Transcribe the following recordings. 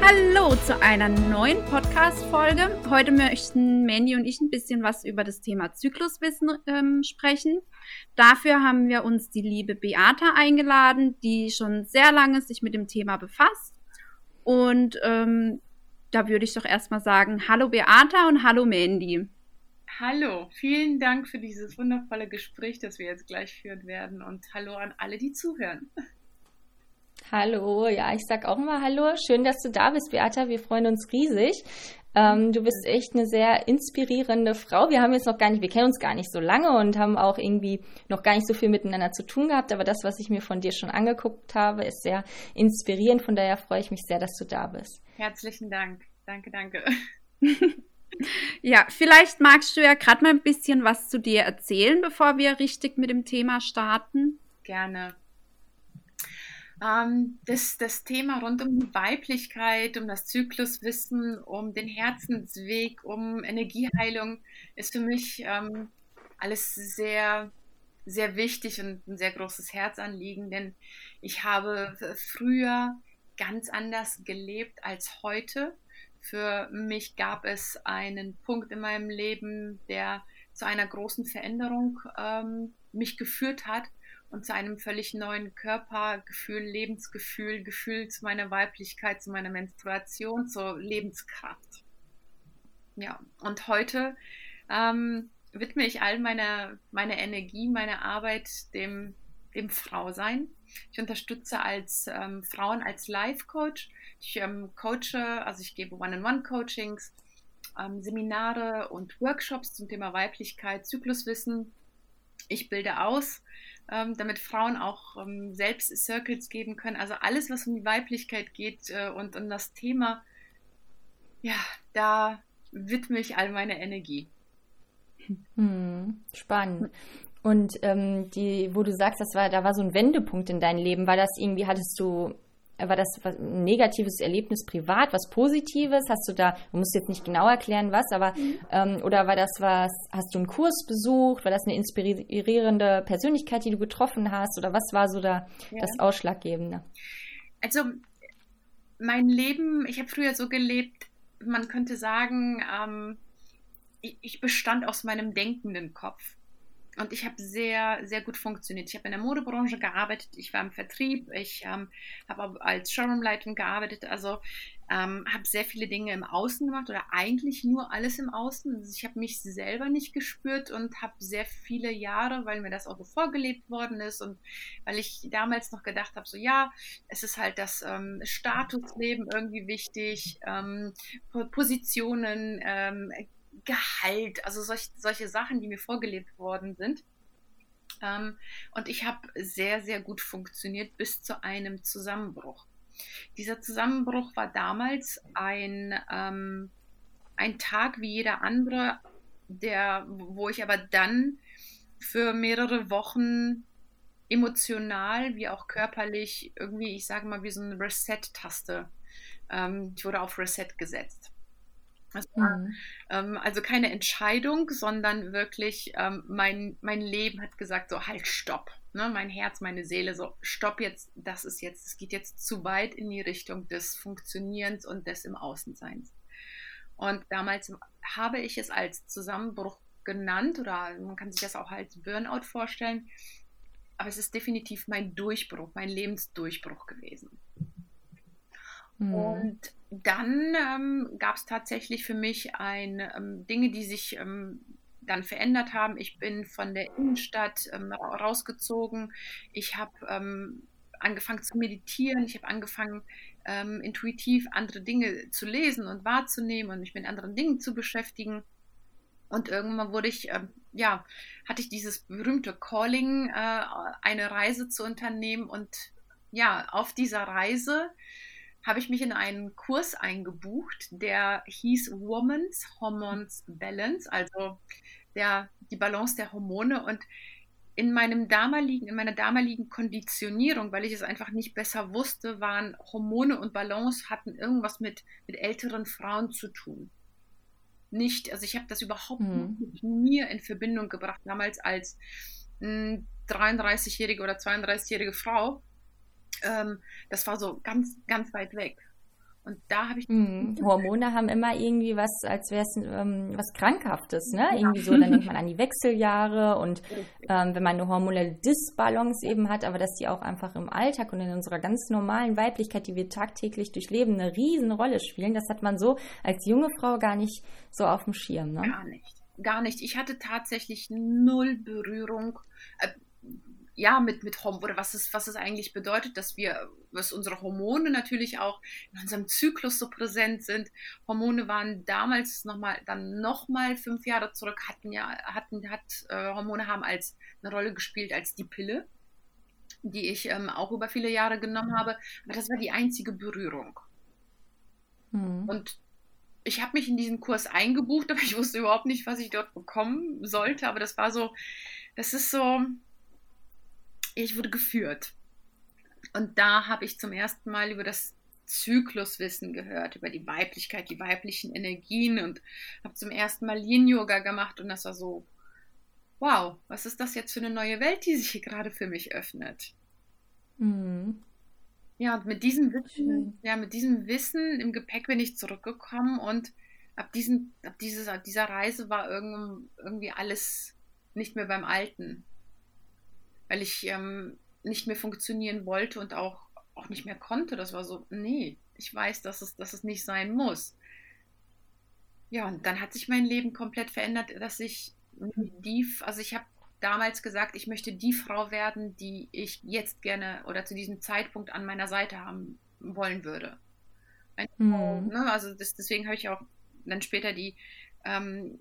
Hallo zu einer neuen Podcast-Folge. Heute möchten Mandy und ich ein bisschen was über das Thema Zykluswissen ähm, sprechen. Dafür haben wir uns die liebe Beata eingeladen, die schon sehr lange sich mit dem Thema befasst. Und ähm, da würde ich doch erstmal sagen, hallo Beata und hallo Mandy. Hallo, vielen Dank für dieses wundervolle Gespräch, das wir jetzt gleich führen werden. Und hallo an alle, die zuhören. Hallo, ja, ich sag auch mal Hallo. Schön, dass du da bist, Beata. Wir freuen uns riesig. Ähm, du bist echt eine sehr inspirierende Frau. Wir haben jetzt noch gar nicht, wir kennen uns gar nicht so lange und haben auch irgendwie noch gar nicht so viel miteinander zu tun gehabt. Aber das, was ich mir von dir schon angeguckt habe, ist sehr inspirierend. Von daher freue ich mich sehr, dass du da bist. Herzlichen Dank. Danke, danke. ja, vielleicht magst du ja gerade mal ein bisschen was zu dir erzählen, bevor wir richtig mit dem Thema starten. Gerne. Ähm, das, das Thema rund um die Weiblichkeit, um das Zykluswissen, um den Herzensweg, um Energieheilung ist für mich ähm, alles sehr, sehr wichtig und ein sehr großes Herzanliegen, denn ich habe früher ganz anders gelebt als heute. Für mich gab es einen Punkt in meinem Leben, der zu einer großen Veränderung ähm, mich geführt hat und zu einem völlig neuen Körpergefühl, Lebensgefühl, Gefühl zu meiner Weiblichkeit, zu meiner Menstruation, zur Lebenskraft. Ja, und heute ähm, widme ich all meine, meine Energie, meine Arbeit dem, dem Frausein. Ich unterstütze als ähm, Frauen als Life-Coach. Ich ähm, coache, also ich gebe One-on-One-Coachings, ähm, Seminare und Workshops zum Thema Weiblichkeit, Zykluswissen. Ich bilde aus ähm, damit Frauen auch ähm, selbst Circles geben können. Also alles, was um die Weiblichkeit geht äh, und um das Thema, ja, da widme ich all meine Energie. Hm, spannend. Und ähm, die, wo du sagst, das war, da war so ein Wendepunkt in deinem Leben, war das irgendwie, hattest du war das ein negatives Erlebnis privat, was Positives? Hast du da, du musst jetzt nicht genau erklären, was, aber mhm. ähm, oder war das was, hast du einen Kurs besucht? War das eine inspirierende Persönlichkeit, die du getroffen hast? Oder was war so da ja. das Ausschlaggebende? Also mein Leben, ich habe früher so gelebt, man könnte sagen, ähm, ich, ich bestand aus meinem denkenden Kopf. Und ich habe sehr, sehr gut funktioniert. Ich habe in der Modebranche gearbeitet, ich war im Vertrieb, ich ähm, habe als Showroom-Leitung gearbeitet, also ähm, habe sehr viele Dinge im Außen gemacht oder eigentlich nur alles im Außen. Also ich habe mich selber nicht gespürt und habe sehr viele Jahre, weil mir das auch so vorgelebt worden ist und weil ich damals noch gedacht habe, so ja, es ist halt das ähm, Statusleben irgendwie wichtig, ähm, Positionen, ähm, Gehalt, also solch, solche Sachen, die mir vorgelebt worden sind. Ähm, und ich habe sehr, sehr gut funktioniert bis zu einem Zusammenbruch. Dieser Zusammenbruch war damals ein, ähm, ein Tag wie jeder andere, der, wo ich aber dann für mehrere Wochen emotional wie auch körperlich irgendwie, ich sage mal, wie so eine Reset-Taste. Ähm, ich wurde auf Reset gesetzt. War, mhm. ähm, also keine Entscheidung, sondern wirklich ähm, mein, mein Leben hat gesagt, so halt, stopp. Ne? Mein Herz, meine Seele, so stopp jetzt, das ist jetzt, es geht jetzt zu weit in die Richtung des Funktionierens und des im Außenseins. Und damals habe ich es als Zusammenbruch genannt oder man kann sich das auch als Burnout vorstellen. Aber es ist definitiv mein Durchbruch, mein Lebensdurchbruch gewesen. Mhm. Und dann ähm, gab es tatsächlich für mich ein, ähm, Dinge, die sich ähm, dann verändert haben. Ich bin von der Innenstadt ähm, rausgezogen. Ich habe ähm, angefangen zu meditieren. Ich habe angefangen, ähm, intuitiv andere Dinge zu lesen und wahrzunehmen und mich mit anderen Dingen zu beschäftigen. Und irgendwann wurde ich, äh, ja, hatte ich dieses berühmte Calling, äh, eine Reise zu unternehmen und ja, auf dieser Reise habe ich mich in einen Kurs eingebucht, der hieß Woman's Hormones Balance, also der, die Balance der Hormone. Und in meinem damaligen, in meiner damaligen Konditionierung, weil ich es einfach nicht besser wusste, waren Hormone und Balance hatten irgendwas mit, mit älteren Frauen zu tun. Nicht, also ich habe das überhaupt mhm. nicht mit mir in Verbindung gebracht, damals als 33-jährige oder 32-jährige Frau ähm, das war so ganz, ganz weit weg. Und da habe ich. Mm, Hormone haben immer irgendwie was, als wäre es ähm, was Krankhaftes, ne? Ja. Irgendwie so, dann denkt man an die Wechseljahre und ähm, wenn man eine hormonelle Disbalance eben hat, aber dass die auch einfach im Alltag und in unserer ganz normalen Weiblichkeit, die wir tagtäglich durchleben, eine Riesenrolle spielen, das hat man so als junge Frau gar nicht so auf dem Schirm, ne? Gar nicht. Gar nicht. Ich hatte tatsächlich null Berührung. Äh, ja, mit, mit oder was es, was es eigentlich bedeutet, dass wir, was unsere Hormone natürlich auch in unserem Zyklus so präsent sind. Hormone waren damals nochmal, dann nochmal fünf Jahre zurück, hatten ja, hatten, hat, äh, Hormone haben als eine Rolle gespielt als die Pille, die ich ähm, auch über viele Jahre genommen habe. Aber das war die einzige Berührung. Mhm. Und ich habe mich in diesen Kurs eingebucht, aber ich wusste überhaupt nicht, was ich dort bekommen sollte. Aber das war so, das ist so, ich wurde geführt. Und da habe ich zum ersten Mal über das Zykluswissen gehört, über die Weiblichkeit, die weiblichen Energien und habe zum ersten Mal Yin-Yoga gemacht und das war so, wow, was ist das jetzt für eine neue Welt, die sich hier gerade für mich öffnet? Mhm. Ja, und mit diesem Wissen, ja, mit diesem Wissen im Gepäck bin ich zurückgekommen und ab, diesen, ab, dieses, ab dieser Reise war irgendwie alles nicht mehr beim Alten weil ich ähm, nicht mehr funktionieren wollte und auch, auch nicht mehr konnte. Das war so, nee, ich weiß, dass es, dass es nicht sein muss. Ja, und dann hat sich mein Leben komplett verändert, dass ich die, also ich habe damals gesagt, ich möchte die Frau werden, die ich jetzt gerne oder zu diesem Zeitpunkt an meiner Seite haben wollen würde. Mhm. ne? Also das, deswegen habe ich auch dann später die ähm,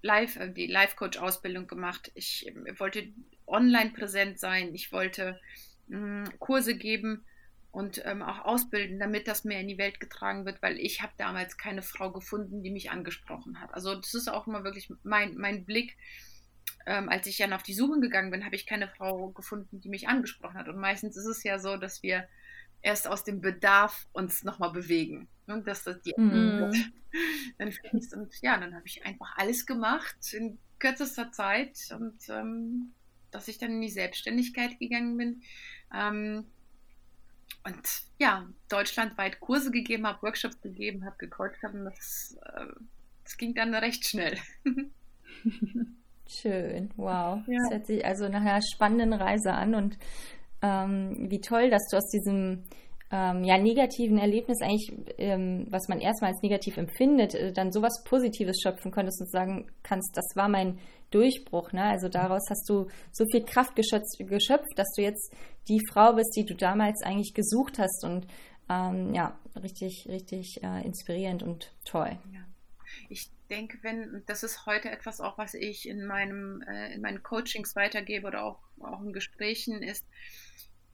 Live, die Life-Coach-Ausbildung gemacht. Ich äh, wollte online präsent sein. Ich wollte mh, hm, Kurse geben und ähm, auch ausbilden, damit das mehr in die Welt getragen wird, weil ich habe damals keine Frau gefunden, die mich angesprochen hat. Also das ist auch immer wirklich mein, mein Blick. Ähm, als ich dann auf die Suche gegangen bin, habe ich keine Frau gefunden, die mich angesprochen hat. Und meistens ist es ja so, dass wir erst aus dem Bedarf uns nochmal bewegen. Und dass das die mm. dann fließt. Und ja, dann habe ich einfach alles gemacht in kürzester Zeit und ähm, dass ich dann in die Selbstständigkeit gegangen bin. Ähm, und ja, deutschlandweit Kurse gegeben habe, Workshops gegeben habe, gecoacht habe. Das, äh, das ging dann recht schnell. Schön, wow. Ja. Das hört sich also nach einer spannenden Reise an und ähm, wie toll, dass du aus diesem ähm, ja, negativen Erlebnis eigentlich, ähm, was man erstmal als negativ empfindet, äh, dann sowas Positives schöpfen könntest und sagen kannst, das war mein Durchbruch. Ne? Also daraus hast du so viel Kraft geschöpft, geschöpft, dass du jetzt die Frau bist, die du damals eigentlich gesucht hast und ähm, ja, richtig, richtig äh, inspirierend und toll. Ja. Ich denke, wenn, das ist heute etwas auch, was ich in meinem, äh, in meinen Coachings weitergebe oder auch, auch in Gesprächen ist,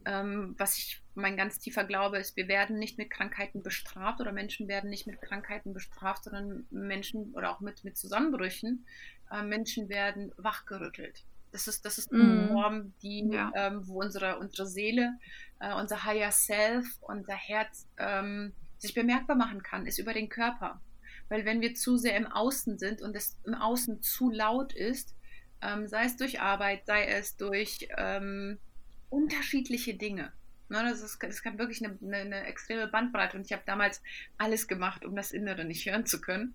ähm, was ich mein ganz tiefer Glaube ist, wir werden nicht mit Krankheiten bestraft oder Menschen werden nicht mit Krankheiten bestraft, sondern Menschen oder auch mit, mit Zusammenbrüchen, äh, Menschen werden wachgerüttelt. Das ist, das ist eine mm. Form, die, ja. ähm, wo unsere, unsere Seele, äh, unser Higher Self, unser Herz ähm, sich bemerkbar machen kann, ist über den Körper. Weil wenn wir zu sehr im Außen sind und es im Außen zu laut ist, ähm, sei es durch Arbeit, sei es durch ähm, unterschiedliche Dinge. Ne, das, ist, das kann wirklich eine, eine, eine extreme Bandbreite. Und ich habe damals alles gemacht, um das Innere nicht hören zu können.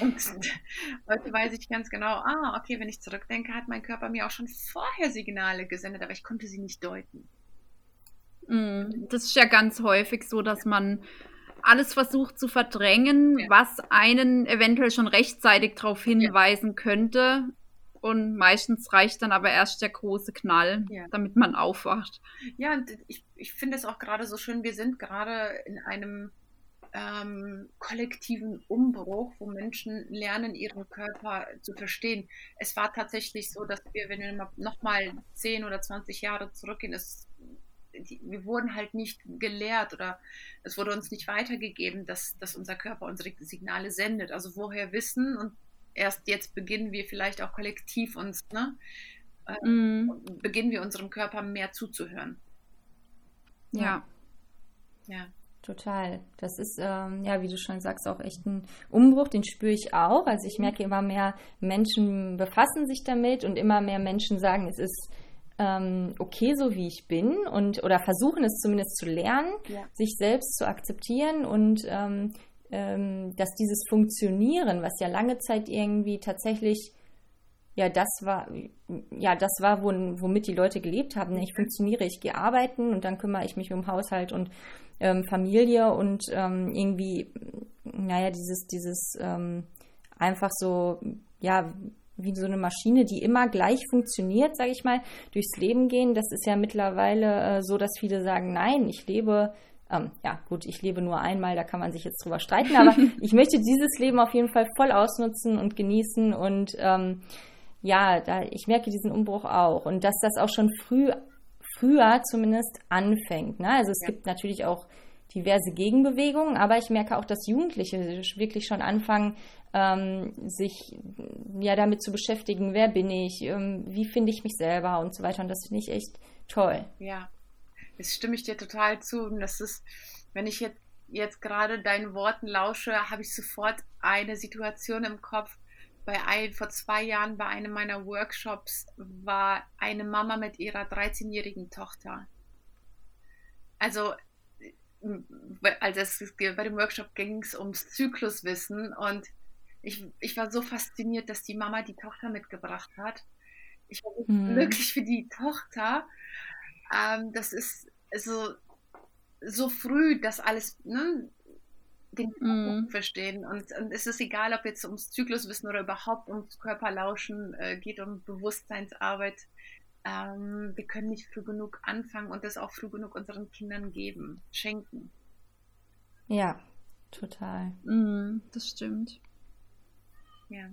Und heute weiß ich ganz genau, ah, okay, wenn ich zurückdenke, hat mein Körper mir auch schon vorher Signale gesendet, aber ich konnte sie nicht deuten. Mm, das ist ja ganz häufig so, dass man alles versucht zu verdrängen, ja. was einen eventuell schon rechtzeitig darauf hinweisen ja. könnte, und meistens reicht dann aber erst der große Knall, ja. damit man aufwacht. Ja, und ich, ich finde es auch gerade so schön, wir sind gerade in einem ähm, kollektiven Umbruch, wo Menschen lernen, ihren Körper zu verstehen. Es war tatsächlich so, dass wir, wenn wir nochmal 10 oder 20 Jahre zurückgehen, es die, wir wurden halt nicht gelehrt oder es wurde uns nicht weitergegeben, dass, dass unser Körper unsere Signale sendet. Also woher wissen und erst jetzt beginnen wir vielleicht auch kollektiv uns, ne, äh, mm. beginnen wir unserem Körper mehr zuzuhören. Ja. Ja. Total. Das ist, ähm, ja, wie du schon sagst, auch echt ein Umbruch, den spüre ich auch. Also ich merke immer mehr Menschen befassen sich damit und immer mehr Menschen sagen, es ist ähm, okay, so wie ich bin und oder versuchen es zumindest zu lernen, ja. sich selbst zu akzeptieren und ähm, ähm, dass dieses Funktionieren, was ja lange Zeit irgendwie tatsächlich ja, das war, ja, das war, womit die Leute gelebt haben. Ich funktioniere, ich gehe arbeiten und dann kümmere ich mich um Haushalt und ähm, Familie und ähm, irgendwie, naja, dieses, dieses ähm, einfach so, ja, wie so eine Maschine, die immer gleich funktioniert, sage ich mal, durchs Leben gehen. Das ist ja mittlerweile äh, so, dass viele sagen, nein, ich lebe ähm, ja, gut, ich lebe nur einmal, da kann man sich jetzt drüber streiten, aber ich möchte dieses Leben auf jeden Fall voll ausnutzen und genießen und ähm, ja, da, ich merke diesen Umbruch auch und dass das auch schon früh, früher zumindest anfängt. Ne? Also es ja. gibt natürlich auch diverse Gegenbewegungen, aber ich merke auch, dass Jugendliche wirklich schon anfangen, ähm, sich ja damit zu beschäftigen, wer bin ich, ähm, wie finde ich mich selber und so weiter. Und das finde ich echt toll. Ja, das stimme ich dir total zu. Und das ist, wenn ich jetzt, jetzt gerade deinen Worten lausche, habe ich sofort eine Situation im Kopf, bei ein, vor zwei Jahren bei einem meiner Workshops war eine Mama mit ihrer 13-jährigen Tochter. Also, also es, bei dem Workshop ging es ums Zykluswissen und ich, ich war so fasziniert, dass die Mama die Tochter mitgebracht hat. Ich war mhm. glücklich für die Tochter. Ähm, das ist so, so früh, dass alles, ne, den mm. verstehen. Und, und, es ist egal, ob jetzt ums Zykluswissen oder überhaupt ums Körperlauschen äh, geht, um Bewusstseinsarbeit. Ähm, wir können nicht früh genug anfangen und das auch früh genug unseren Kindern geben, schenken. Ja, total. Mm, das stimmt. Ja.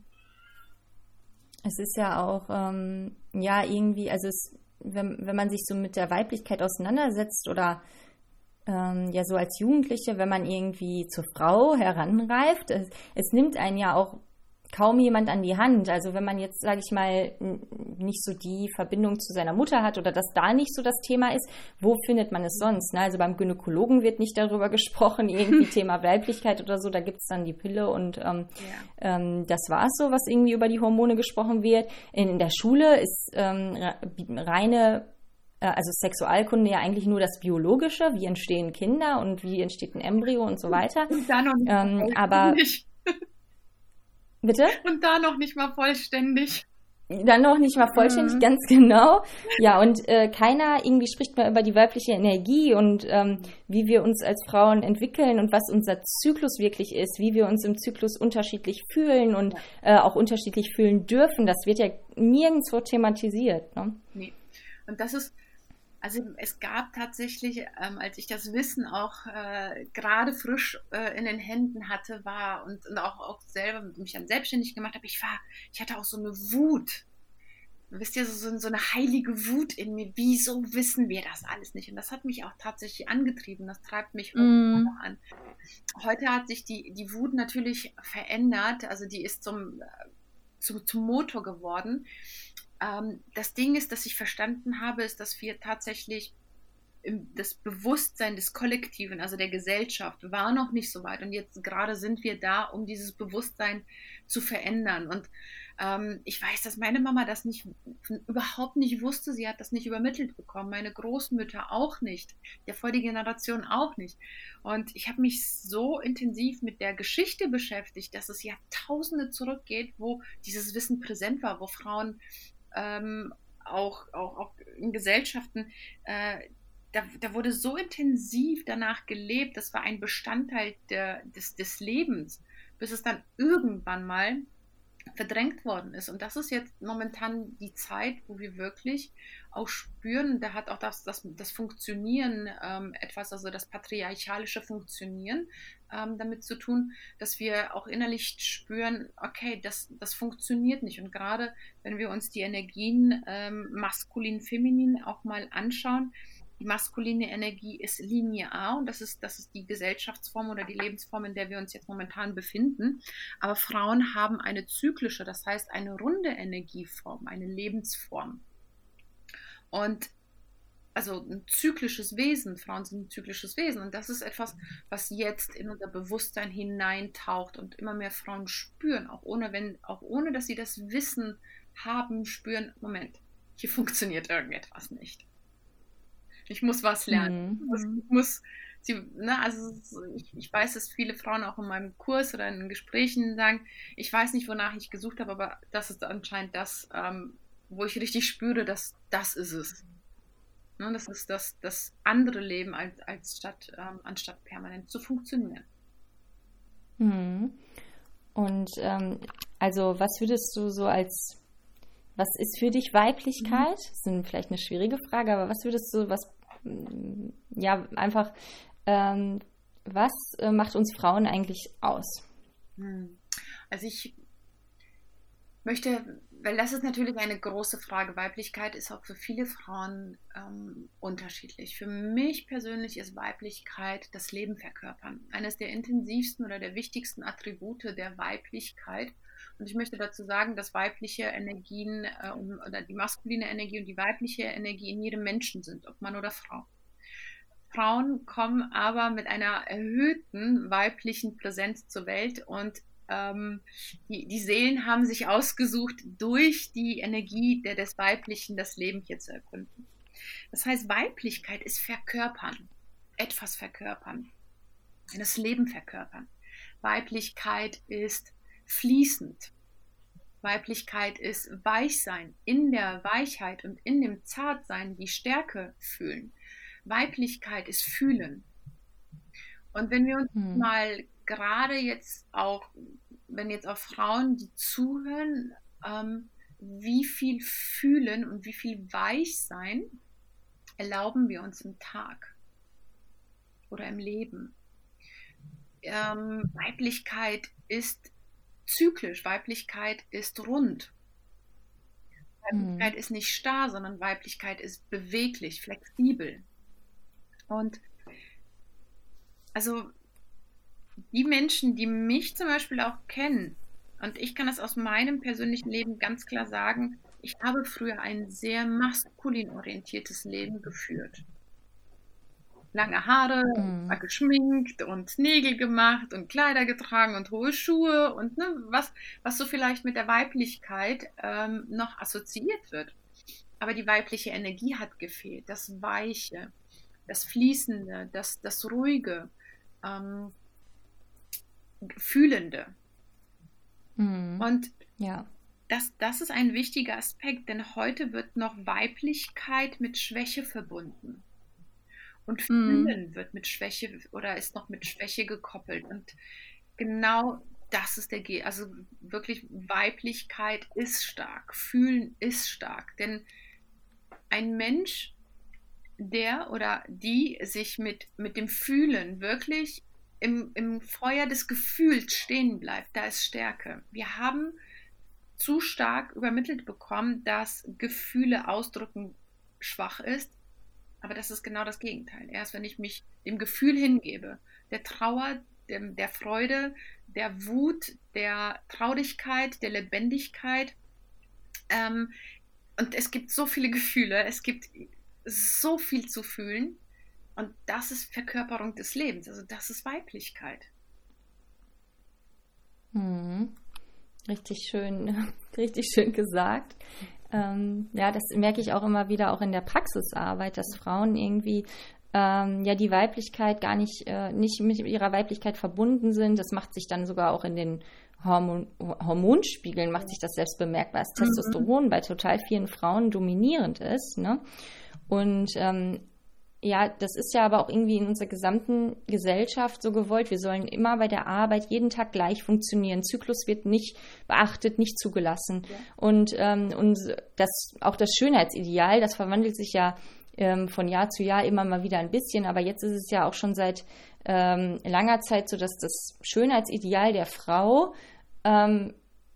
Es ist ja auch, ähm, ja, irgendwie, also es, wenn, wenn man sich so mit der Weiblichkeit auseinandersetzt oder ähm, ja so als Jugendliche, wenn man irgendwie zur Frau heranreift, es, es nimmt einen ja auch kaum jemand an die Hand. Also wenn man jetzt, sage ich mal, nicht so die Verbindung zu seiner Mutter hat oder dass da nicht so das Thema ist, wo findet man es sonst? Ne? Also beim Gynäkologen wird nicht darüber gesprochen, irgendwie Thema Weiblichkeit oder so, da gibt es dann die Pille und ähm, ja. ähm, das war es so, was irgendwie über die Hormone gesprochen wird. In, in der Schule ist ähm, reine äh, also Sexualkunde ja eigentlich nur das Biologische, wie entstehen Kinder und wie entsteht ein Embryo und so weiter. Und da noch nicht ähm, aber bitte? Und da noch nicht mal vollständig. Dann noch nicht mal vollständig, mhm. ganz genau. Ja, und äh, keiner irgendwie spricht mal über die weibliche Energie und ähm, wie wir uns als Frauen entwickeln und was unser Zyklus wirklich ist, wie wir uns im Zyklus unterschiedlich fühlen und äh, auch unterschiedlich fühlen dürfen. Das wird ja nirgendwo thematisiert. Ne? Nee. Und das ist, also es gab tatsächlich, ähm, als ich das Wissen auch äh, gerade frisch äh, in den Händen hatte, war und, und auch, auch selber mich dann selbstständig gemacht habe, ich war, ich hatte auch so eine Wut. Wisst ihr, so, so eine heilige Wut in mir. Wieso wissen wir das alles nicht? Und das hat mich auch tatsächlich angetrieben. Das treibt mich mm. noch an. Heute hat sich die, die Wut natürlich verändert. Also die ist zum, äh, zu, zum Motor geworden. Ähm, das Ding ist, dass ich verstanden habe, ist, dass wir tatsächlich das Bewusstsein des Kollektiven, also der Gesellschaft, war noch nicht so weit. Und jetzt gerade sind wir da, um dieses Bewusstsein zu verändern. Und ähm, ich weiß, dass meine Mama das nicht überhaupt nicht wusste. Sie hat das nicht übermittelt bekommen. Meine Großmütter auch nicht. Der vor die Generation auch nicht. Und ich habe mich so intensiv mit der Geschichte beschäftigt, dass es Jahrtausende zurückgeht, wo dieses Wissen präsent war, wo Frauen ähm, auch, auch, auch in Gesellschaften, äh, da, da, wurde so intensiv danach gelebt, das war ein Bestandteil der, des, des Lebens, bis es dann irgendwann mal verdrängt worden ist. Und das ist jetzt momentan die Zeit, wo wir wirklich auch spüren, da hat auch das, das, das Funktionieren ähm, etwas, also das patriarchalische Funktionieren ähm, damit zu tun, dass wir auch innerlich spüren, okay, das, das funktioniert nicht. Und gerade wenn wir uns die Energien ähm, maskulin, feminin auch mal anschauen, Die maskuline Energie ist linear und das ist, das ist die Gesellschaftsform oder die Lebensform, in der wir uns jetzt momentan befinden. Aber Frauen haben eine zyklische, das heißt eine runde Energieform, eine Lebensform. Und also ein zyklisches Wesen. Frauen sind ein zyklisches Wesen. Und das ist etwas, was jetzt in unser Bewusstsein hineintaucht und immer mehr Frauen spüren, auch ohne, wenn, auch ohne dass sie das Wissen haben, spüren, Moment, hier funktioniert irgendetwas nicht. Ich muss was lernen. Mhm. Ich muss, ich muss sie, ne, also ich, ich, weiß, dass viele Frauen auch in meinem Kurs oder in Gesprächen sagen, ich weiß nicht, wonach ich gesucht habe, aber das ist anscheinend das, ähm, wo ich richtig spüre, dass das ist es. Ne, das ist das, das andere Leben als, als statt, ähm, anstatt permanent zu funktionieren. Mhm. Und ähm, also was würdest du so als was ist für dich Weiblichkeit? Das ist vielleicht eine schwierige Frage, aber was würdest du, was, ja, einfach, ähm, was äh, macht uns Frauen eigentlich aus? Hm. Also ich möchte, weil das ist natürlich eine große Frage. Weiblichkeit ist auch für viele Frauen ähm, unterschiedlich. Für mich persönlich ist Weiblichkeit das Leben verkörpern. Eines der intensivsten oder der wichtigsten Attribute der Weiblichkeit und ich möchte dazu sagen, dass weibliche Energien äh, oder die maskuline Energie und die weibliche Energie in jedem Menschen sind, ob Mann oder Frau. Frauen kommen aber mit einer erhöhten weiblichen Präsenz zur Welt und ähm, die, die, Seelen haben sich ausgesucht, durch die Energie der, des Weiblichen das Leben hier zu erkunden. Das heißt, Weiblichkeit ist verkörpern, etwas verkörpern, das Leben verkörpern. Weiblichkeit ist fließend. Weiblichkeit ist Weichsein, in der Weichheit und in dem Zartsein die Stärke fühlen. Weiblichkeit ist fühlen. Und wenn wir uns hm. mal gerade jetzt auch, wenn jetzt auch Frauen, die zuhören, ähm, wie viel fühlen und wie viel Weichsein erlauben wir uns im Tag oder im Leben. Ähm, Weiblichkeit ist zyklisch. Weiblichkeit ist rund. Weiblichkeit mhm. ist nicht starr, sondern Weiblichkeit ist beweglich, flexibel. Und also die Menschen, die mich zum Beispiel auch kennen, und ich kann das aus meinem persönlichen Leben ganz klar sagen, ich habe früher ein sehr maskulin orientiertes Leben geführt lange Haare, mhm. war geschminkt und Nägel gemacht und Kleider getragen und hohe Schuhe und ne, was, was so vielleicht mit der Weiblichkeit ähm, noch assoziiert wird. Aber die weibliche Energie hat gefehlt, das Weiche, das Fließende, das, das Ruhige, ähm, Fühlende. Mhm. Und ja. das, das ist ein wichtiger Aspekt, denn heute wird noch Weiblichkeit mit Schwäche verbunden. Und mhm. fühlen wird mit Schwäche oder ist noch mit Schwäche gekoppelt. Und genau das ist der G. Also wirklich Weiblichkeit ist stark, fühlen ist stark. Denn ein Mensch, der oder die sich mit, mit dem Fühlen wirklich im, im Feuer des Gefühls stehen bleibt, da ist Stärke. Wir haben zu stark übermittelt bekommen, dass Gefühle ausdrücken schwach ist. Aber das ist genau das Gegenteil. Erst wenn ich mich dem Gefühl hingebe, der Trauer, dem, der Freude, der Wut, der Traurigkeit, der Lebendigkeit. Ähm, und es gibt so viele Gefühle, es gibt so viel zu fühlen. Und das ist Verkörperung des Lebens, also das ist Weiblichkeit. Hm. Richtig schön, richtig schön gesagt ähm, ja, das merke ich auch immer wieder auch in der Praxisarbeit, dass Frauen irgendwie ähm, ja die Weiblichkeit gar nicht, äh, nicht mit ihrer Weiblichkeit verbunden sind. Das macht sich dann sogar auch in den Hormon Hormonspiegeln, macht sich das selbst bemerkbar, dass mhm. Testosteron bei total vielen Frauen dominierend ist. Ne? Und ähm, ja, das ist ja aber auch irgendwie in unserer gesamten Gesellschaft so gewollt. Wir sollen immer bei der Arbeit jeden Tag gleich funktionieren. Zyklus wird nicht beachtet, nicht zugelassen. Ja. Und, ähm, und das, auch das Schönheitsideal, das verwandelt sich ja ähm, von Jahr zu Jahr immer mal wieder ein bisschen. Aber jetzt ist es ja auch schon seit ähm, langer Zeit so, dass das Schönheitsideal der Frau ähm,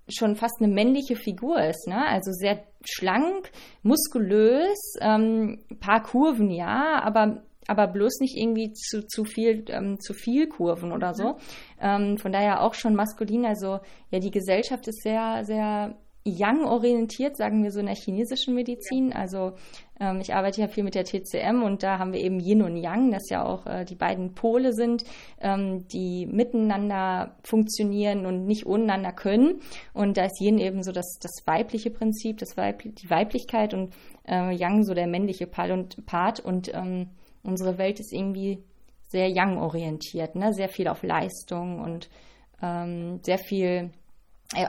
schon fast eine männliche Figur ist, ne? Also sehr schlank, muskulös, ähm, paar Kurven, ja, aber aber bloß nicht irgendwie zu, zu viel ähm, zu viel Kurven oder so. Mhm. Ähm, von daher auch schon maskulin. Also ja, die Gesellschaft ist sehr sehr Yang orientiert, sagen wir so in der chinesischen Medizin. Ja. Also ähm, ich arbeite ja viel mit der TCM und da haben wir eben Yin und Yang, das ja auch äh, die beiden Pole sind, ähm, die miteinander funktionieren und nicht untereinander können. Und da ist Yin eben so das, das weibliche Prinzip, das Weib die Weiblichkeit und äh, Yang so der männliche Part und, Part und ähm, unsere Welt ist irgendwie sehr Yang orientiert, ne? sehr viel auf Leistung und ähm, sehr viel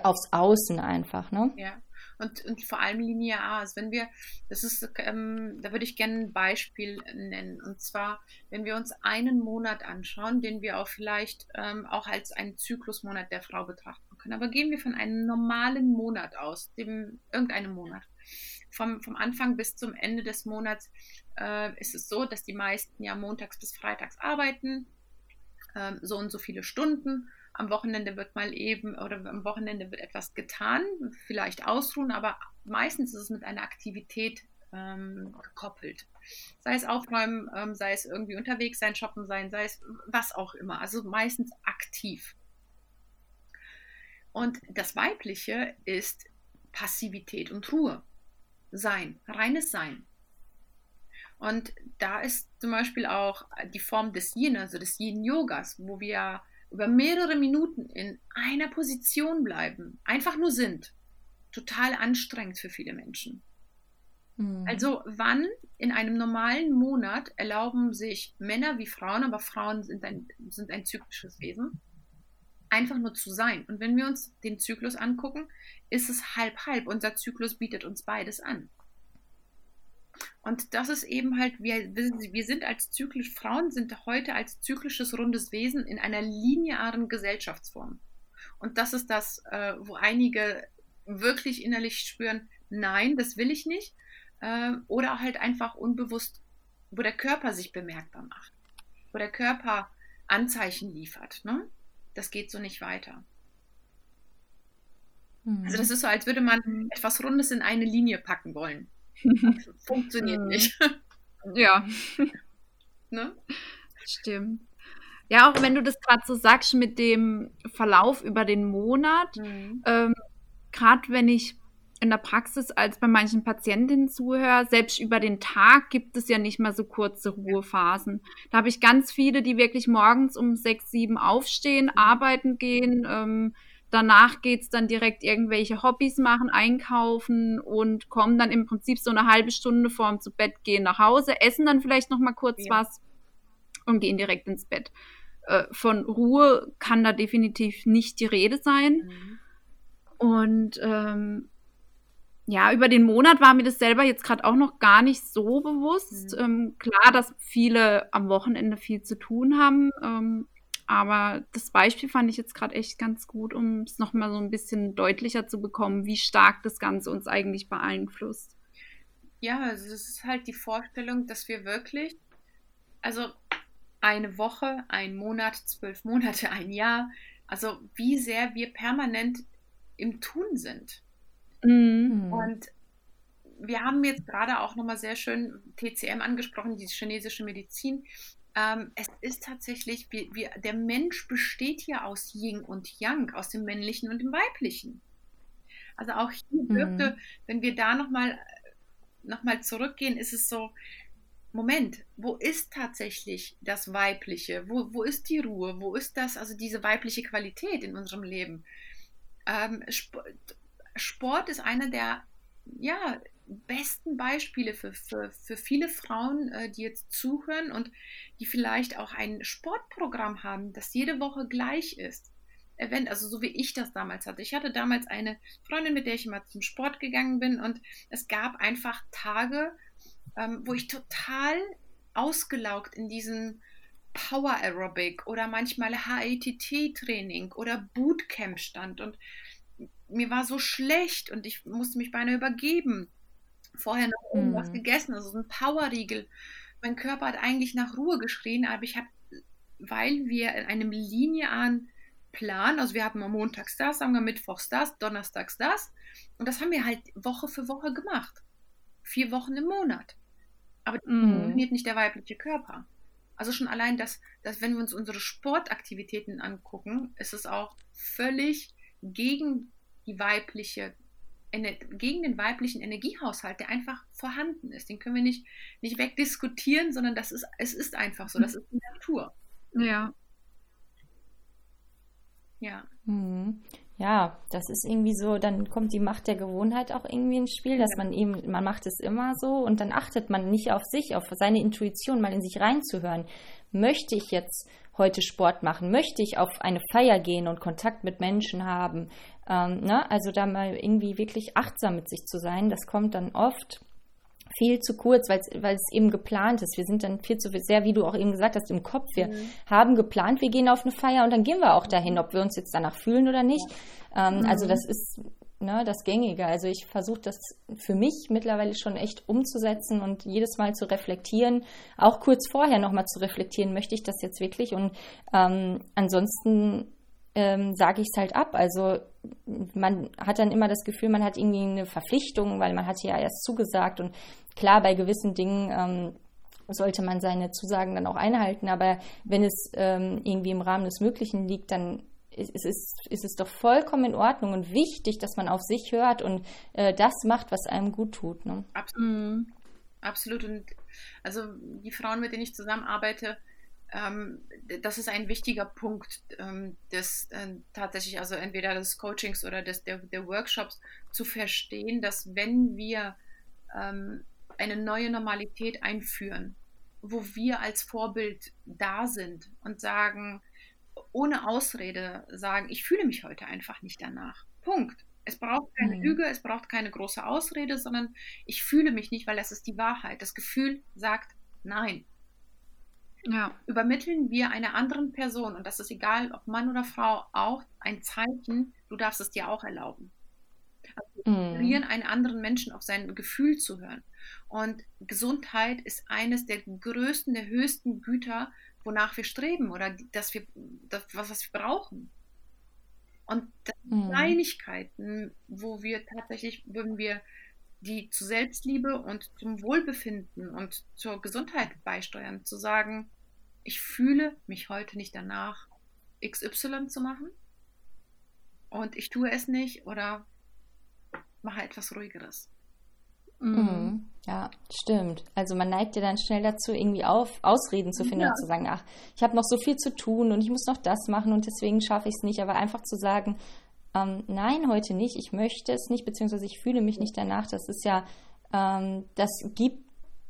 aufs Außen einfach, ne? Ja. Und, und vor allem linear. Also wenn wir, das ist, ähm, da würde ich gerne ein Beispiel nennen. Und zwar, wenn wir uns einen Monat anschauen, den wir auch vielleicht ähm, auch als einen Zyklusmonat der Frau betrachten können. Aber gehen wir von einem normalen Monat aus, dem irgendeinem Monat. Vom, vom Anfang bis zum Ende des Monats äh, ist es so, dass die meisten ja montags bis freitags arbeiten, äh, so und so viele Stunden am Wochenende wird mal eben oder am Wochenende wird etwas getan, vielleicht ausruhen, aber meistens ist es mit einer Aktivität ähm, gekoppelt. Sei es aufräumen, ähm, sei es irgendwie unterwegs sein, shoppen sein, sei es was auch immer. Also meistens aktiv. Und das Weibliche ist Passivität und Ruhe. Sein, reines Sein. Und da ist zum Beispiel auch die Form des Yin, also des Yin-Yogas, wo wir über mehrere Minuten in einer Position bleiben, einfach nur sind, total anstrengend für viele Menschen. Mhm. Also wann in einem normalen Monat erlauben sich Männer wie Frauen, aber Frauen sind ein, sind ein zyklisches Wesen, einfach nur zu sein. Und wenn wir uns den Zyklus angucken, ist es halb halb. Unser Zyklus bietet uns beides an. Und das ist eben halt, wir, wir sind als zyklisch, Frauen sind heute als zyklisches rundes Wesen in einer linearen Gesellschaftsform. Und das ist das, äh, wo einige wirklich innerlich spüren, nein, das will ich nicht. Äh, oder halt einfach unbewusst, wo der Körper sich bemerkbar macht. Wo der Körper Anzeichen liefert. Ne? Das geht so nicht weiter. Mhm. Also das ist so, als würde man mhm. etwas Rundes in eine Linie packen wollen. Funktioniert mhm. nicht. Ja. ne? Stimmt. Ja, auch wenn du das gerade so sagst mit dem Verlauf über den Monat, mhm. ähm, gerade wenn ich in der Praxis als bei manchen Patientinnen zuhöre, selbst über den Tag gibt es ja nicht mehr so kurze Ruhephasen. Da habe ich ganz viele, die wirklich morgens um sechs, sieben aufstehen, mhm. arbeiten gehen, ähm, Danach geht es dann direkt irgendwelche Hobbys machen, einkaufen und kommen dann im Prinzip so eine halbe Stunde vorm zu Bett gehen nach Hause, essen dann vielleicht noch mal kurz ja. was und gehen direkt ins Bett. Äh, von Ruhe kann da definitiv nicht die Rede sein. Mhm. Und ähm, ja, über den Monat war mir das selber jetzt gerade auch noch gar nicht so bewusst. Mhm. Ähm, klar, dass viele am Wochenende viel zu tun haben. Ähm, aber das Beispiel fand ich jetzt gerade echt ganz gut, um es nochmal so ein bisschen deutlicher zu bekommen, wie stark das Ganze uns eigentlich beeinflusst. Ja, also es ist halt die Vorstellung, dass wir wirklich, also eine Woche, ein Monat, zwölf Monate, ein Jahr, also wie sehr wir permanent im Tun sind. Mhm. Und wir haben jetzt gerade auch nochmal sehr schön TCM angesprochen, die chinesische Medizin. Ähm, es ist tatsächlich, wir, wir, der Mensch besteht ja aus Yin und Yang, aus dem Männlichen und dem Weiblichen. Also auch hier wirkte, mhm. wenn wir da nochmal noch mal zurückgehen, ist es so, Moment, wo ist tatsächlich das Weibliche? Wo, wo ist die Ruhe? Wo ist das, also diese weibliche Qualität in unserem Leben? Ähm, Sport, Sport ist einer der, ja, besten Beispiele für, für, für viele Frauen, äh, die jetzt zuhören und die vielleicht auch ein Sportprogramm haben, das jede Woche gleich ist. Event, also so wie ich das damals hatte. Ich hatte damals eine Freundin, mit der ich immer zum Sport gegangen bin und es gab einfach Tage, ähm, wo ich total ausgelaugt in diesem Power Aerobic oder manchmal HITT-Training oder Bootcamp stand und mir war so schlecht und ich musste mich beinahe übergeben vorher noch irgendwas mhm. gegessen, also so ein Powerriegel. Mein Körper hat eigentlich nach Ruhe geschrien, aber ich habe, weil wir in einem linearen Plan. Also wir hatten mal montags das, sagen wir mittwochs das, donnerstags das. Und das haben wir halt Woche für Woche gemacht. Vier Wochen im Monat. Aber mhm. funktioniert nicht der weibliche Körper. Also schon allein, dass, dass wenn wir uns unsere Sportaktivitäten angucken, ist es auch völlig gegen die weibliche gegen den weiblichen Energiehaushalt, der einfach vorhanden ist. Den können wir nicht, nicht wegdiskutieren, sondern das ist, es ist einfach so. Das ist die Natur. Ja. Ja. Mhm. Ja, das ist irgendwie so, dann kommt die Macht der Gewohnheit auch irgendwie ins Spiel, dass ja. man eben, man macht es immer so und dann achtet man nicht auf sich, auf seine Intuition, mal in sich reinzuhören. Möchte ich jetzt heute Sport machen? Möchte ich auf eine Feier gehen und Kontakt mit Menschen haben? Ähm, ne? Also da mal irgendwie wirklich achtsam mit sich zu sein, das kommt dann oft viel zu kurz, weil es eben geplant ist. Wir sind dann viel zu sehr, wie du auch eben gesagt hast, im Kopf. Wir mhm. haben geplant, wir gehen auf eine Feier und dann gehen wir auch dahin, ob wir uns jetzt danach fühlen oder nicht. Ja. Ähm, also mhm. Also das ist ne, das Gängige. Also ich versuche das für mich mittlerweile schon echt umzusetzen und jedes Mal zu reflektieren, auch kurz vorher nochmal zu reflektieren, möchte ich das jetzt wirklich? Und ähm, ansonsten ähm, sage ich es halt ab. Also man hat dann immer das Gefühl, man hat irgendwie eine Verpflichtung, weil man hat ja erst zugesagt und klar, bei gewissen Dingen ähm, sollte man seine Zusagen dann auch einhalten, aber wenn es ähm, irgendwie im Rahmen des Möglichen liegt, dann ist, ist, ist es doch vollkommen in Ordnung und wichtig, dass man auf sich hört und äh, das macht, was einem gut tut. Ne? Absolut. Mhm. Absolut. Und also die Frauen, mit denen ich zusammenarbeite, ähm, das ist ein wichtiger Punkt ähm, des äh, tatsächlich, also entweder des Coachings oder des, der, der Workshops, zu verstehen, dass wenn wir ähm, eine neue Normalität einführen, wo wir als Vorbild da sind und sagen, ohne Ausrede sagen, ich fühle mich heute einfach nicht danach. Punkt. Es braucht keine mhm. Lüge, es braucht keine große Ausrede, sondern ich fühle mich nicht, weil das ist die Wahrheit. Das Gefühl sagt nein. Ja. Übermitteln wir einer anderen Person, und das ist egal, ob Mann oder Frau, auch ein Zeichen, du darfst es dir auch erlauben. Also wir mhm. einen anderen Menschen auf sein Gefühl zu hören. Und Gesundheit ist eines der größten, der höchsten Güter, wonach wir streben oder dass wir, das, was, was wir brauchen. Und mhm. Kleinigkeiten, wo wir tatsächlich, würden wir die zu Selbstliebe und zum Wohlbefinden und zur Gesundheit beisteuern, zu sagen, ich fühle mich heute nicht danach, XY zu machen und ich tue es nicht oder mache etwas ruhigeres. Mhm. Ja, stimmt. Also man neigt ja dann schnell dazu, irgendwie auf Ausreden zu finden ja. und zu sagen, ach, ich habe noch so viel zu tun und ich muss noch das machen und deswegen schaffe ich es nicht. Aber einfach zu sagen, ähm, nein, heute nicht, ich möchte es nicht, beziehungsweise ich fühle mich nicht danach, das ist ja, ähm, das gibt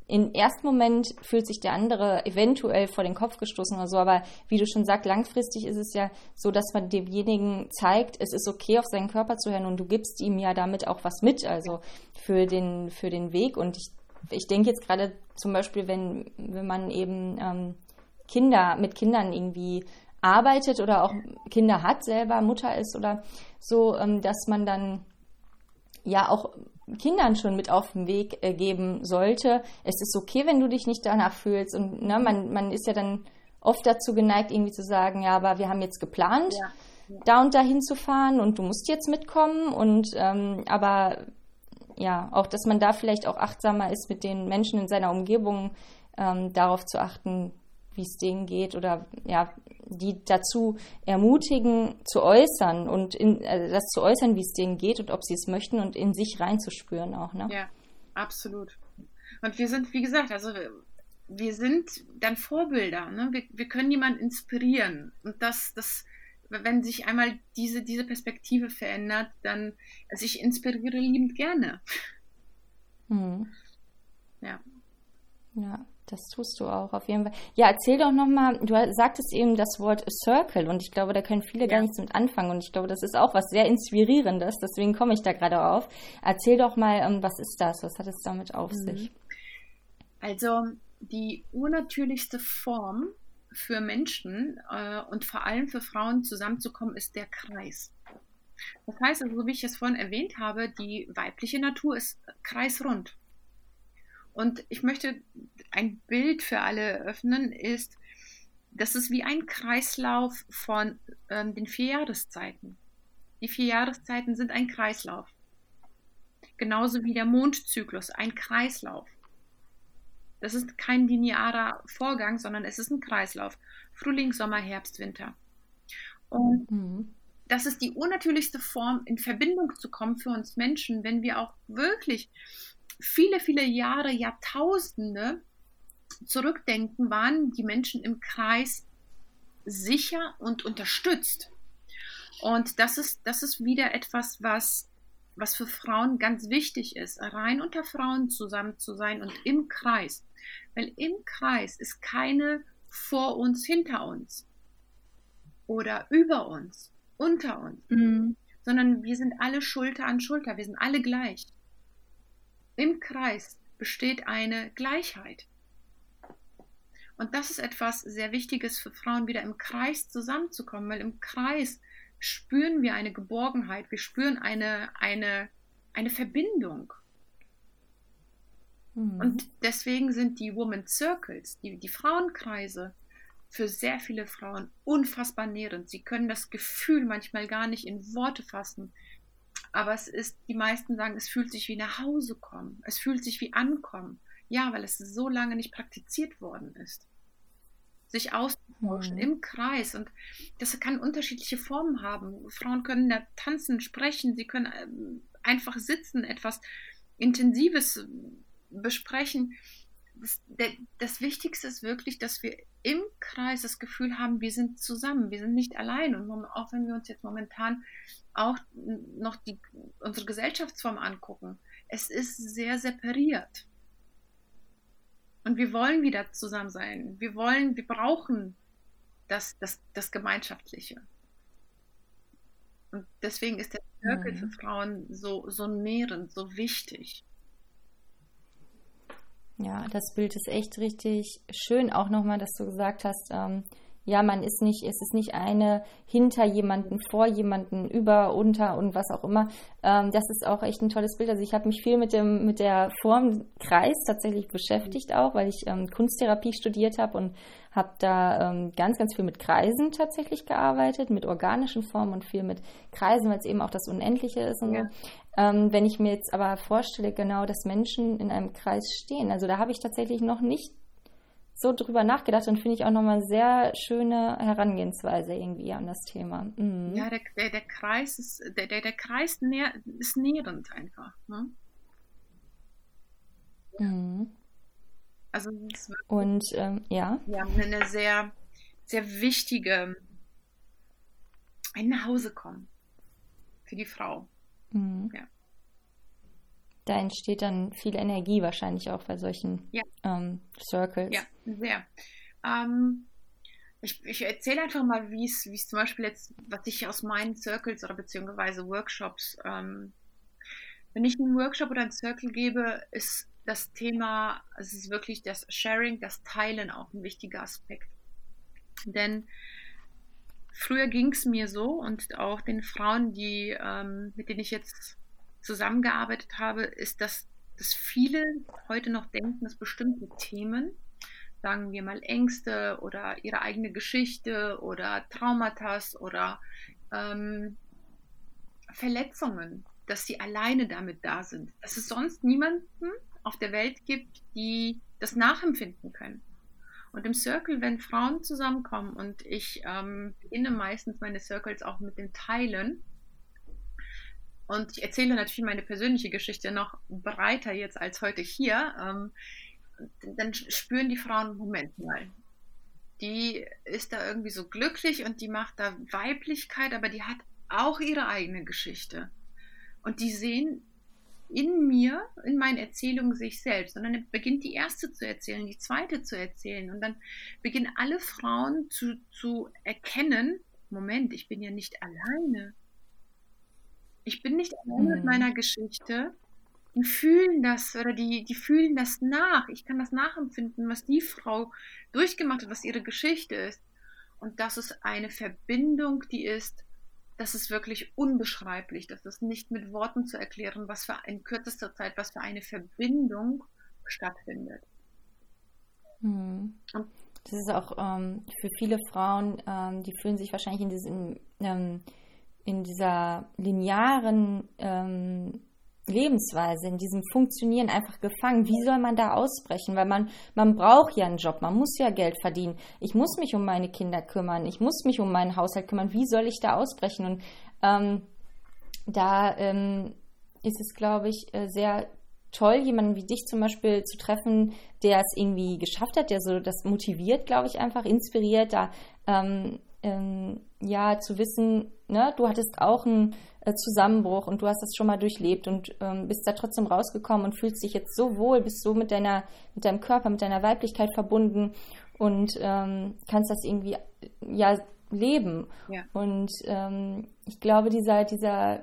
im ersten Moment fühlt sich der andere eventuell vor den Kopf gestoßen oder so, aber wie du schon sagst, langfristig ist es ja so, dass man demjenigen zeigt, es ist okay, auf seinen Körper zu hören und du gibst ihm ja damit auch was mit, also für den, für den Weg. Und ich, ich denke jetzt gerade zum Beispiel, wenn, wenn man eben ähm, Kinder mit Kindern irgendwie arbeitet oder auch Kinder hat, selber Mutter ist oder so, ähm, dass man dann ja auch Kindern schon mit auf den Weg äh, geben sollte. Es ist okay, wenn du dich nicht danach fühlst. Und ne, man, man ist ja dann oft dazu geneigt, irgendwie zu sagen, ja, aber wir haben jetzt geplant, ja. Da und da hinzufahren und du musst jetzt mitkommen. Und ähm, aber ja, auch, dass man da vielleicht auch achtsamer ist mit den Menschen in seiner Umgebung, ähm, darauf zu achten, wie es denen geht oder ja, die dazu ermutigen, zu äußern und in, also das zu äußern, wie es denen geht und ob sie es möchten und in sich reinzuspüren auch. Ne? Ja, absolut. Und wir sind, wie gesagt, also wir sind dann Vorbilder. Ne? Wir, wir können jemanden inspirieren. Und das, das, wenn sich einmal diese, diese Perspektive verändert, dann, also ich inspiriere liebend gerne. Hm. Ja. Ja. Das tust du auch auf jeden Fall. Ja, erzähl doch nochmal, du sagtest eben das Wort Circle und ich glaube, da können viele ja. gar nichts mit anfangen und ich glaube, das ist auch was sehr Inspirierendes, deswegen komme ich da gerade auf. Erzähl doch mal, ähm, was ist das? Was hat es damit auf mhm. sich? Also, die unnatürlichste Form für Menschen äh, und vor allem für Frauen zusammenzukommen, ist der Kreis. Das heißt, also, wie ich es vorhin erwähnt habe, die weibliche Natur ist kreisrund. Und ich möchte ein Bild für alle öffnen, ist, das ist wie ein Kreislauf von ähm, den vier Jahreszeiten. Die vier Jahreszeiten sind ein Kreislauf. Genauso wie der Mondzyklus, ein Kreislauf. Das ist kein linearer Vorgang, sondern es ist ein Kreislauf. Frühling, Sommer, Herbst, Winter. Und mhm. das ist die unnatürlichste Form, in Verbindung zu kommen für uns Menschen, wenn wir auch wirklich viele, viele Jahre, Jahrtausende zurückdenken, waren die Menschen im Kreis sicher und unterstützt. Und das ist, das ist wieder etwas, was, was für Frauen ganz wichtig ist, rein unter Frauen zusammen zu sein und im Kreis. Weil im Kreis ist keine vor uns, hinter uns oder über uns, unter uns, mhm. sondern wir sind alle Schulter an Schulter, wir sind alle gleich. Im Kreis besteht eine Gleichheit. Und das ist etwas sehr Wichtiges für Frauen, wieder im Kreis zusammenzukommen, weil im Kreis spüren wir eine Geborgenheit, wir spüren eine, eine, eine Verbindung. Mhm. Und deswegen sind die Woman Circles, die, die Frauenkreise, für sehr viele Frauen unfassbar nährend. Sie können das Gefühl manchmal gar nicht in Worte fassen. Aber es ist, die meisten sagen, es fühlt sich wie nach Hause kommen. Es fühlt sich wie ankommen. Ja, weil es so lange nicht praktiziert worden ist. Sich austauschen mhm. im Kreis. Und das kann unterschiedliche Formen haben. Frauen können da tanzen, sprechen, sie können ähm, einfach sitzen, etwas Intensives besprechen. Das, Wichtigste ist wirklich, dass wir im Kreis das Gefühl haben, wir sind zusammen, wir sind nicht allein. Und auch wenn wir uns jetzt momentan auch noch die, unsere Gesellschaftsform angucken, es ist sehr separiert. Und wir wollen wieder zusammen sein. Wir wollen, wir brauchen das, das, das Gemeinschaftliche. Und deswegen ist der Circle mhm. für Frauen so, so nährend, so wichtig. Ja, das Bild ist echt richtig schön. Auch nochmal, dass du gesagt hast, ähm, ja, man ist nicht, es ist nicht eine hinter jemanden, vor jemanden, über, unter und was auch immer. Ähm, das ist auch echt ein tolles Bild. Also ich habe mich viel mit dem, mit der Form Kreis tatsächlich beschäftigt auch, weil ich ähm, Kunsttherapie studiert habe und habe da ähm, ganz, ganz viel mit Kreisen tatsächlich gearbeitet, mit organischen Formen und viel mit Kreisen, weil es eben auch das Unendliche ist und ja. so. Ähm, wenn ich mir jetzt aber vorstelle, genau, dass Menschen in einem Kreis stehen, also da habe ich tatsächlich noch nicht so drüber nachgedacht und finde ich auch nochmal sehr schöne Herangehensweise irgendwie an das Thema. Mhm. Ja, der, der, der, Kreis ist, der, der, der Kreis nähr, ist nährend einfach. Ne? Mhm. Also und ähm, ja. Ja, eine sehr, sehr wichtige ein Nachhausekommen für die Frau. Mhm. Ja da entsteht dann viel Energie wahrscheinlich auch bei solchen ja. ähm, Circles. Ja, sehr. Ähm, ich, ich erzähle einfach mal, wie es zum Beispiel jetzt, was ich aus meinen Circles oder beziehungsweise Workshops, ähm, wenn ich einen Workshop oder einen Circle gebe, ist das Thema, es ist wirklich das Sharing, das Teilen auch ein wichtiger Aspekt. Denn früher ging es mir so und auch den Frauen, die, ähm, mit denen ich jetzt zusammengearbeitet habe, ist, dass, dass viele heute noch denken, dass bestimmte Themen, sagen wir mal Ängste oder ihre eigene Geschichte oder Traumata oder ähm, Verletzungen, dass sie alleine damit da sind. Dass es sonst niemanden auf der Welt gibt, die das nachempfinden können. Und im Circle, wenn Frauen zusammenkommen und ich ähm, beginne meistens meine Circles auch mit dem Teilen, und ich erzähle natürlich meine persönliche Geschichte noch breiter jetzt als heute hier. Ähm, dann spüren die Frauen, Moment mal, die ist da irgendwie so glücklich und die macht da Weiblichkeit, aber die hat auch ihre eigene Geschichte. Und die sehen in mir, in meinen Erzählungen sich selbst. Und dann beginnt die erste zu erzählen, die zweite zu erzählen. Und dann beginnen alle Frauen zu, zu erkennen, Moment, ich bin ja nicht alleine. Ich bin nicht allein mhm. mit meiner Geschichte und fühlen das oder die, die fühlen das nach. Ich kann das nachempfinden, was die Frau durchgemacht hat, was ihre Geschichte ist. Und das ist eine Verbindung, die ist, das ist wirklich unbeschreiblich. Das ist nicht mit Worten zu erklären, was für in kürzester Zeit, was für eine Verbindung stattfindet. Mhm. das ist auch ähm, für viele Frauen, ähm, die fühlen sich wahrscheinlich in, diesen, ähm, in dieser linearen ähm, Lebensweise, in diesem Funktionieren einfach gefangen. Wie soll man da ausbrechen? Weil man, man braucht ja einen Job, man muss ja Geld verdienen. Ich muss mich um meine Kinder kümmern, ich muss mich um meinen Haushalt kümmern. Wie soll ich da ausbrechen? Und ähm, da ähm, ist es, glaube ich, äh, sehr toll, jemanden wie dich zum Beispiel zu treffen, der es irgendwie geschafft hat, der so das motiviert, glaube ich, einfach inspiriert, da ähm, ähm, ja zu wissen, ne, du hattest auch einen äh, Zusammenbruch und du hast das schon mal durchlebt und ähm, bist da trotzdem rausgekommen und fühlst dich jetzt so wohl, bist so mit deiner, mit deinem Körper, mit deiner Weiblichkeit verbunden und ähm, kannst das irgendwie ja leben. Ja. Und ähm, ich glaube, dieser, dieser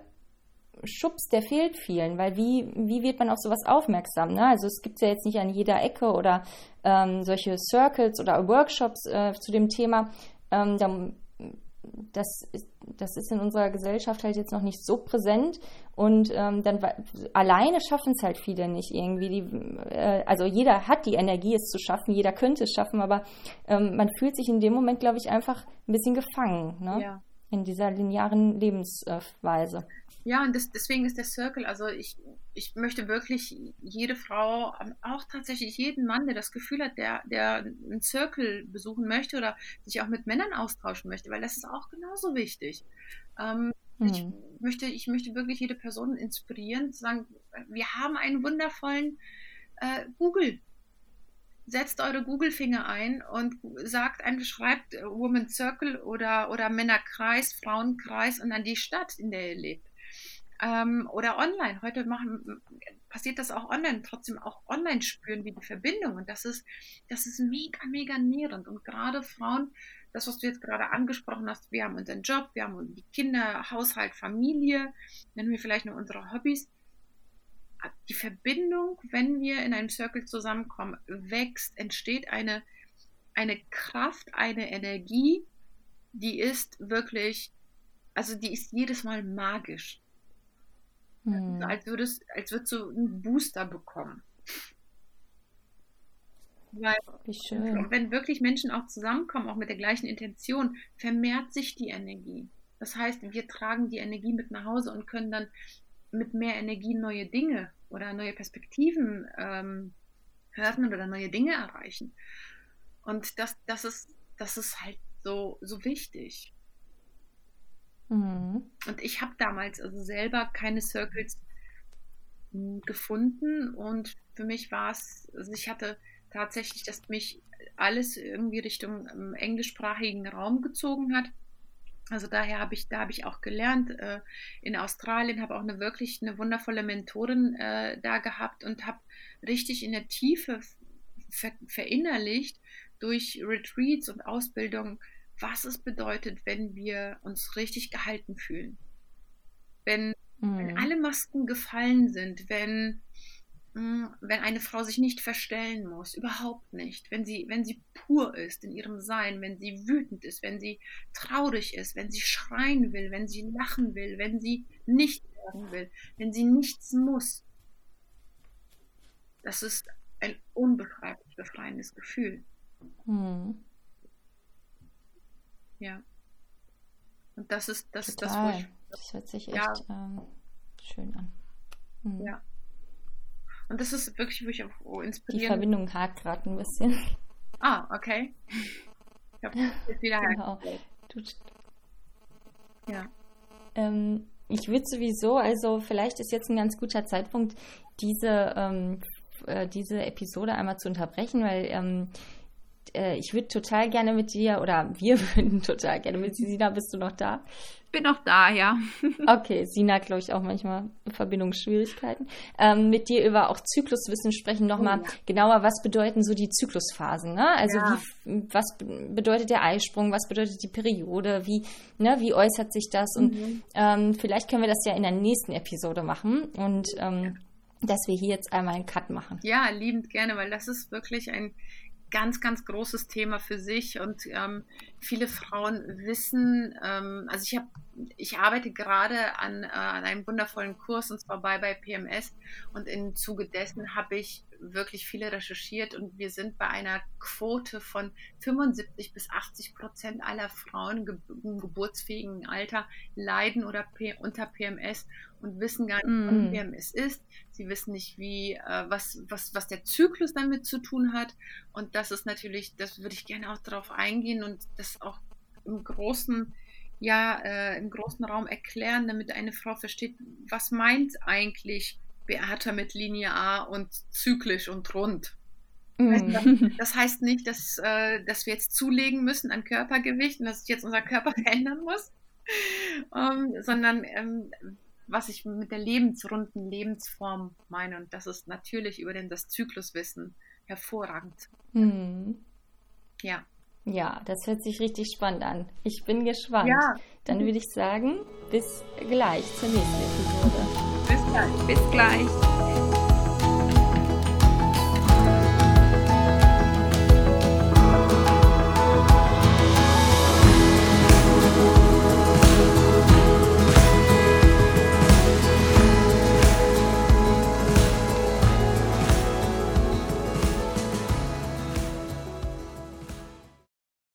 Schubs, der fehlt vielen, weil wie, wie wird man auf sowas aufmerksam? Ne? Also es gibt ja jetzt nicht an jeder Ecke oder ähm, solche Circles oder Workshops äh, zu dem Thema. Ähm, da, das, ist, das ist in unserer Gesellschaft halt jetzt noch nicht so präsent und ähm, dann alleine schaffen es halt viele nicht irgendwie. Die, äh, also jeder hat die Energie, es zu schaffen, jeder könnte es schaffen, aber ähm, man fühlt sich in dem Moment, glaube ich, einfach ein bisschen gefangen ne? Ja. in dieser linearen Lebensweise. Ja, und das, deswegen ist der Circle, also ich, ich möchte wirklich jede Frau, auch tatsächlich jeden Mann, der das Gefühl hat, der, der einen Circle besuchen möchte oder sich auch mit Männern austauschen möchte, weil das ist auch genauso wichtig. Ähm, hm. ich, möchte, ich möchte wirklich jede Person inspirieren, zu sagen, wir haben einen wundervollen äh, Google. Setzt eure Google-Finger ein und sagt einfach, schreibt Woman Circle oder, oder Männerkreis, Frauenkreis und dann die Stadt, in der ihr lebt ähm, oder online. Heute machen, passiert das auch online, trotzdem auch online spüren wir die Verbindung. Und das ist, das ist mega, mega nährend. Und gerade Frauen, das, was du jetzt gerade angesprochen hast, wir haben unseren Job, wir haben die Kinder, Haushalt, Familie, nennen wir vielleicht nur unsere Hobbys. Die Verbindung, wenn wir in einem Circle zusammenkommen, wächst, entsteht eine, eine Kraft, eine Energie, die ist wirklich, also die ist jedes Mal magisch. Mhm. Als, würdest, als würdest du einen Booster bekommen. Weil, Wie schön. wenn wirklich Menschen auch zusammenkommen, auch mit der gleichen Intention, vermehrt sich die Energie. Das heißt, wir tragen die Energie mit nach Hause und können dann mit mehr Energie neue Dinge oder neue Perspektiven ähm, öffnen oder neue Dinge erreichen. Und das, das, ist, das ist halt so, so wichtig. Mhm. Und ich habe damals also selber keine Circles gefunden und für mich war es, also ich hatte tatsächlich, dass mich alles irgendwie Richtung ähm, englischsprachigen Raum gezogen hat. Also daher habe ich, da habe ich auch gelernt äh, in Australien, habe auch eine wirklich eine wundervolle Mentorin äh, da gehabt und habe richtig in der Tiefe ver verinnerlicht durch Retreats und Ausbildung, was es bedeutet, wenn wir uns richtig gehalten fühlen. Wenn, mhm. wenn alle Masken gefallen sind, wenn, mh, hm, wenn eine Frau sich nicht verstellen muss, überhaupt nicht. Wenn sie, wenn sie pur ist in ihrem Sein, wenn sie wütend ist, wenn sie traurig ist, wenn sie schreien will, wenn sie lachen will, wenn sie nicht sagen will, wenn sie nichts muss. Das ist ein unbeschreiblich befreiendes Gefühl. Mhm. Ja. Und das ist das, Total. das wo ich. Das hört sich echt ja. ähm, schön an. Hm. Ja. Und das ist wirklich, wo ich auch inspirieren. Die Verbindung hakt gerade ein bisschen. Ah, okay. Ich habe jetzt wieder genau. Ja. Ähm, ich würde sowieso, also vielleicht ist jetzt ein ganz guter Zeitpunkt, diese, ähm, äh, diese Episode einmal zu unterbrechen, weil ähm, äh, ich würde total gerne mit dir, oder wir würden total gerne mit dir, Sina, bist du noch da? Bin noch da, ja. okay, Sina glaube ich, auch manchmal Verbindungsschwierigkeiten. Ähm, mit dir über auch Zykluswissen sprechen, nochmal oh, ja. genauer, was bedeuten so die Zyklusphasen, ne? Also ja. wie, was bedeutet der Eisprung, was bedeutet die Periode, wie, ne, wie äußert sich das? Und mhm. ähm, vielleicht können wir das ja in der nächsten Episode machen und ähm, dass wir hier jetzt einmal einen Cut machen. Ja, liebend gerne, weil das ist wirklich ein ganz, ganz großes Thema für sich und ähm, viele Frauen wissen, ähm, also ich habe ich arbeite gerade an, äh, an einem wundervollen Kurs und zwar bei, bei PMS und im Zuge dessen habe ich wirklich viele recherchiert und wir sind bei einer Quote von 75 bis 80 Prozent aller Frauen im geburtsfähigen Alter leiden oder unter PMS und wissen gar nicht, was mm. PMS ist. Sie wissen nicht, wie, äh, was, was, was der Zyklus damit zu tun hat. Und das ist natürlich, das würde ich gerne auch darauf eingehen und das auch im großen ja äh, im großen Raum erklären, damit eine Frau versteht, was meint eigentlich Beata mit linear und zyklisch und rund. Mm. Das heißt nicht, dass, äh, dass wir jetzt zulegen müssen an Körpergewicht und dass sich jetzt unser Körper verändern muss, ähm, sondern ähm, was ich mit der lebensrunden Lebensform meine. Und das ist natürlich über den, das Zykluswissen hervorragend. Mm. Ja. Ja, das hört sich richtig spannend an. Ich bin gespannt. Ja. Dann würde ich sagen, bis gleich zur nächsten Episode. Bis gleich. Bis gleich.